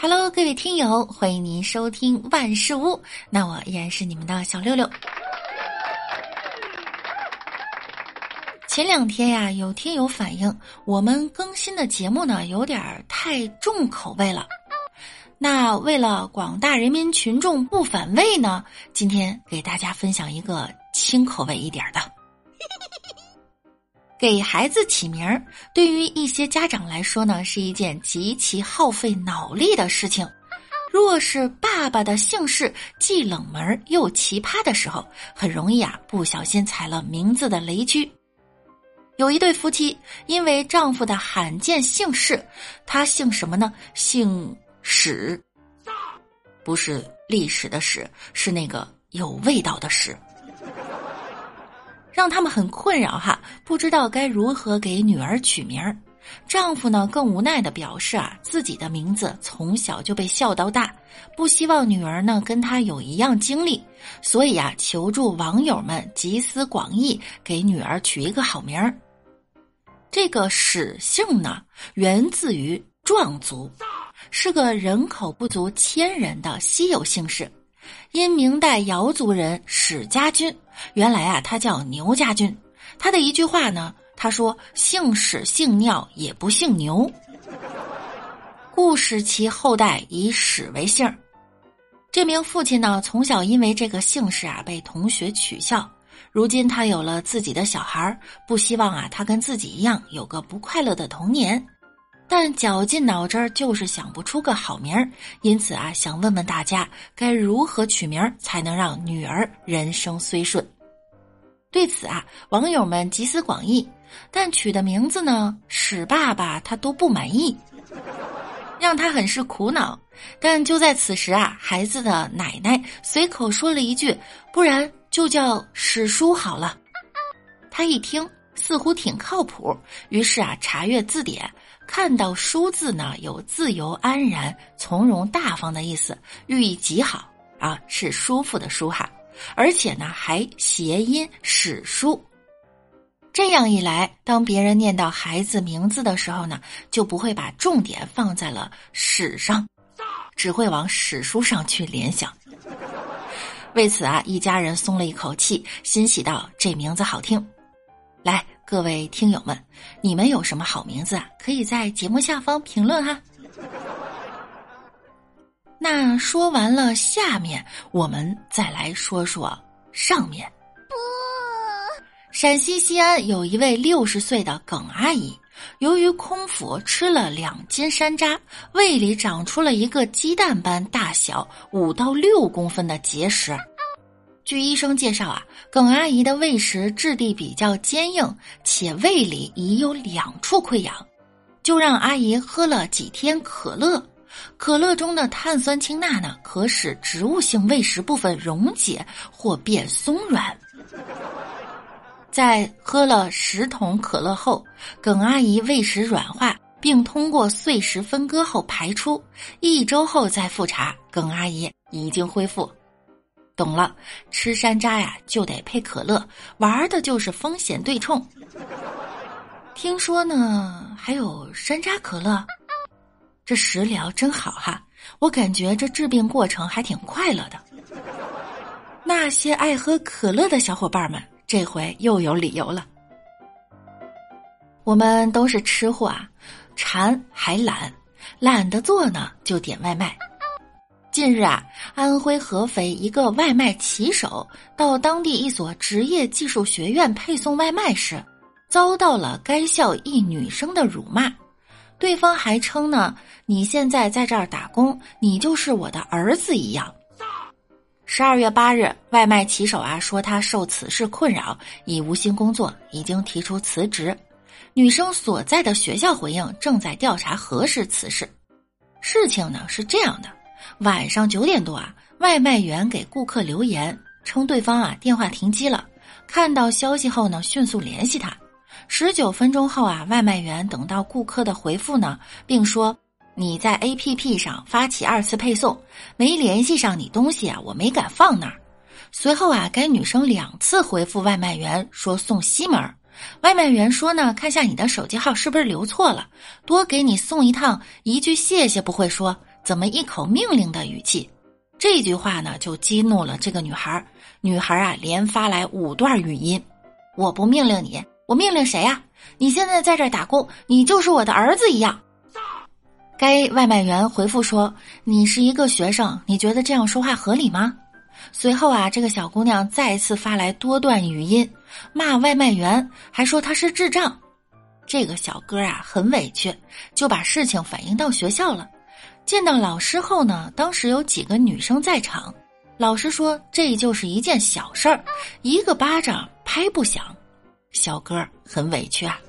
Hello，各位听友，欢迎您收听万事屋。那我依然是你们的小六六。前两天呀，有听友反映我们更新的节目呢有点太重口味了。那为了广大人民群众不反胃呢，今天给大家分享一个轻口味一点的。给孩子起名儿，对于一些家长来说呢，是一件极其耗费脑力的事情。若是爸爸的姓氏既冷门又奇葩的时候，很容易啊不小心踩了名字的雷区。有一对夫妻，因为丈夫的罕见姓氏，他姓什么呢？姓史，不是历史的史，是那个有味道的史。让他们很困扰哈，不知道该如何给女儿取名儿。丈夫呢更无奈的表示啊，自己的名字从小就被笑到大，不希望女儿呢跟他有一样经历，所以啊求助网友们集思广益，给女儿取一个好名儿。这个史姓呢源自于壮族，是个人口不足千人的稀有姓氏。因明代瑶族人史家军，原来啊他叫牛家军。他的一句话呢，他说：“姓史姓尿也不姓牛。”故使其后代以史为姓。这名父亲呢，从小因为这个姓氏啊被同学取笑。如今他有了自己的小孩不希望啊他跟自己一样有个不快乐的童年。但绞尽脑汁儿就是想不出个好名儿，因此啊，想问问大家该如何取名儿才能让女儿人生虽顺？对此啊，网友们集思广益，但取的名字呢，史爸爸他都不满意，让他很是苦恼。但就在此时啊，孩子的奶奶随口说了一句：“不然就叫史书好了。”他一听，似乎挺靠谱，于是啊，查阅字典。看到“书”字呢，有自由、安然、从容、大方的意思，寓意极好啊，是舒服的“舒”哈。而且呢，还谐音“史书”。这样一来，当别人念到孩子名字的时候呢，就不会把重点放在了“史”上，只会往史书上去联想。为此啊，一家人松了一口气，欣喜道：“这名字好听。”来。各位听友们，你们有什么好名字啊？可以在节目下方评论哈。那说完了下面，我们再来说说上面。不，陕西西安有一位六十岁的耿阿姨，由于空腹吃了两斤山楂，胃里长出了一个鸡蛋般大小、五到六公分的结石。据医生介绍啊，耿阿姨的胃石质地比较坚硬，且胃里已有两处溃疡，就让阿姨喝了几天可乐。可乐中的碳酸氢钠呢，可使植物性胃石部分溶解或变松软。在喝了十桶可乐后，耿阿姨胃石软化，并通过碎石分割后排出。一周后再复查，耿阿姨已经恢复。懂了，吃山楂呀就得配可乐，玩的就是风险对冲。听说呢还有山楂可乐，这食疗真好哈！我感觉这治病过程还挺快乐的。那些爱喝可乐的小伙伴们，这回又有理由了。我们都是吃货啊，馋还懒，懒得做呢就点外卖。近日啊，安徽合肥一个外卖骑手到当地一所职业技术学院配送外卖时，遭到了该校一女生的辱骂。对方还称呢：“你现在在这儿打工，你就是我的儿子一样。”十二月八日，外卖骑手啊说他受此事困扰，已无心工作，已经提出辞职。女生所在的学校回应正在调查核实此事。事情呢是这样的。晚上九点多啊，外卖员给顾客留言称对方啊电话停机了。看到消息后呢，迅速联系他。十九分钟后啊，外卖员等到顾客的回复呢，并说你在 APP 上发起二次配送，没联系上你东西啊，我没敢放那儿。随后啊，该女生两次回复外卖员说送西门。外卖员说呢，看下你的手机号是不是留错了，多给你送一趟，一句谢谢不会说。怎么一口命令的语气？这句话呢，就激怒了这个女孩。女孩啊，连发来五段语音：“我不命令你，我命令谁呀？你现在在这打工，你就是我的儿子一样。”该外卖员回复说：“你是一个学生，你觉得这样说话合理吗？”随后啊，这个小姑娘再次发来多段语音，骂外卖员，还说他是智障。这个小哥啊，很委屈，就把事情反映到学校了。见到老师后呢，当时有几个女生在场，老师说这就是一件小事儿，一个巴掌拍不响。小哥很委屈啊。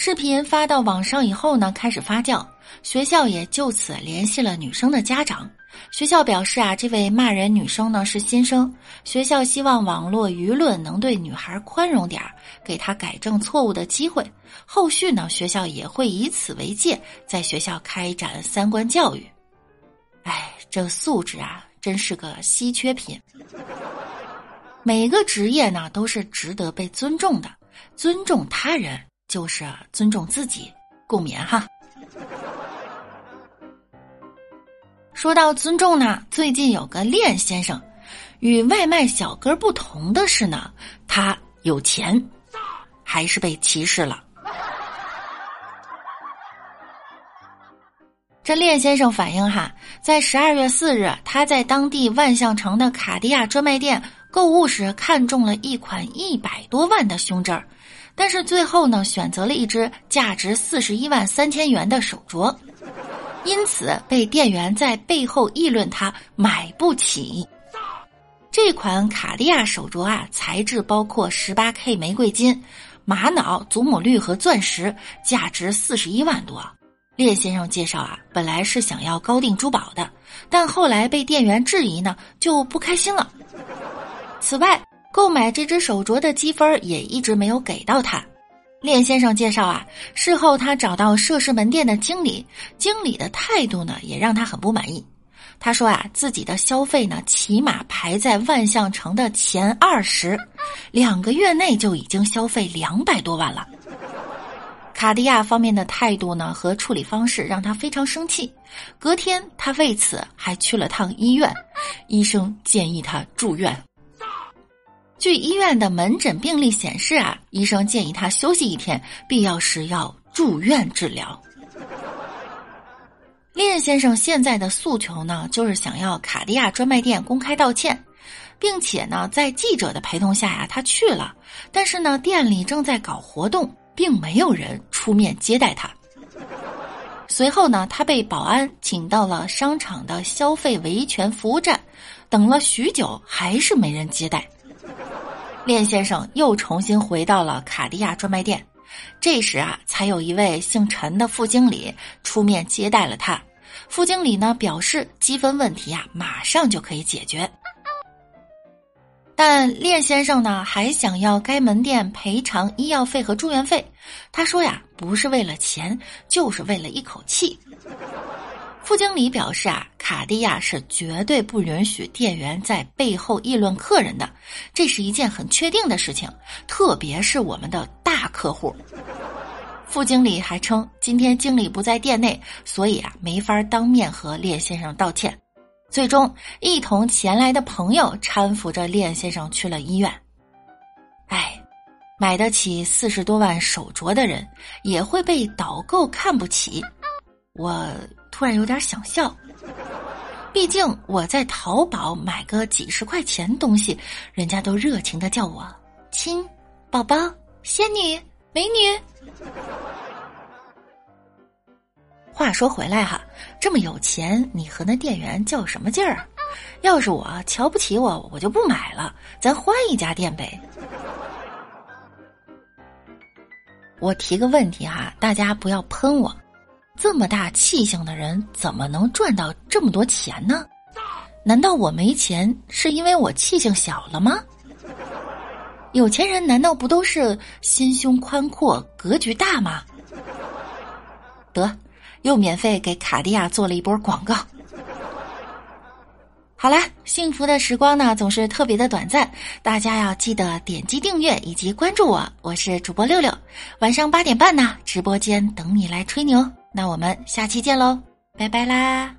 视频发到网上以后呢，开始发酵，学校也就此联系了女生的家长。学校表示啊，这位骂人女生呢是新生，学校希望网络舆论能对女孩宽容点儿，给她改正错误的机会。后续呢，学校也会以此为戒，在学校开展三观教育。哎，这素质啊，真是个稀缺品。每个职业呢，都是值得被尊重的。尊重他人，就是尊重自己。共勉哈。说到尊重呢，最近有个练先生，与外卖小哥不同的是呢，他有钱，还是被歧视了。这练先生反映哈，在十二月四日，他在当地万象城的卡地亚专卖店购物时，看中了一款一百多万的胸针儿，但是最后呢，选择了一只价值四十一万三千元的手镯，因此被店员在背后议论他买不起。这款卡地亚手镯啊，材质包括十八 K 玫瑰金、玛瑙、祖母绿和钻石，价值四十一万多。列先生介绍啊，本来是想要高定珠宝的，但后来被店员质疑呢，就不开心了。此外，购买这只手镯的积分也一直没有给到他。练先生介绍啊，事后他找到涉事门店的经理，经理的态度呢也让他很不满意。他说啊，自己的消费呢起码排在万象城的前二十，两个月内就已经消费两百多万了。卡地亚方面的态度呢和处理方式让他非常生气，隔天他为此还去了趟医院，医生建议他住院。据医院的门诊病历显示啊，医生建议他休息一天，必要时要住院治疗。练先生现在的诉求呢，就是想要卡地亚专卖店公开道歉，并且呢，在记者的陪同下呀，他去了，但是呢，店里正在搞活动。并没有人出面接待他。随后呢，他被保安请到了商场的消费维权服务站，等了许久，还是没人接待。练先生又重新回到了卡地亚专卖店，这时啊，才有一位姓陈的副经理出面接待了他。副经理呢表示，积分问题啊，马上就可以解决。但练先生呢，还想要该门店赔偿医药费和住院费。他说呀，不是为了钱，就是为了一口气。副经理表示啊，卡地亚是绝对不允许店员在背后议论客人的，这是一件很确定的事情，特别是我们的大客户。副经理还称，今天经理不在店内，所以啊，没法当面和练先生道歉。最终，一同前来的朋友搀扶着练先生去了医院。哎，买得起四十多万手镯的人，也会被导购看不起。我突然有点想笑，毕竟我在淘宝买个几十块钱东西，人家都热情的叫我亲、宝宝、仙女、美女。话说回来哈，这么有钱，你和那店员较什么劲儿？要是我瞧不起我，我就不买了，咱换一家店呗。我提个问题哈，大家不要喷我，这么大气性的人怎么能赚到这么多钱呢？难道我没钱是因为我气性小了吗？有钱人难道不都是心胸宽阔、格局大吗？得。又免费给卡地亚做了一波广告。好啦，幸福的时光呢总是特别的短暂，大家要记得点击订阅以及关注我，我是主播六六，晚上八点半呢直播间等你来吹牛，那我们下期见喽，拜拜啦。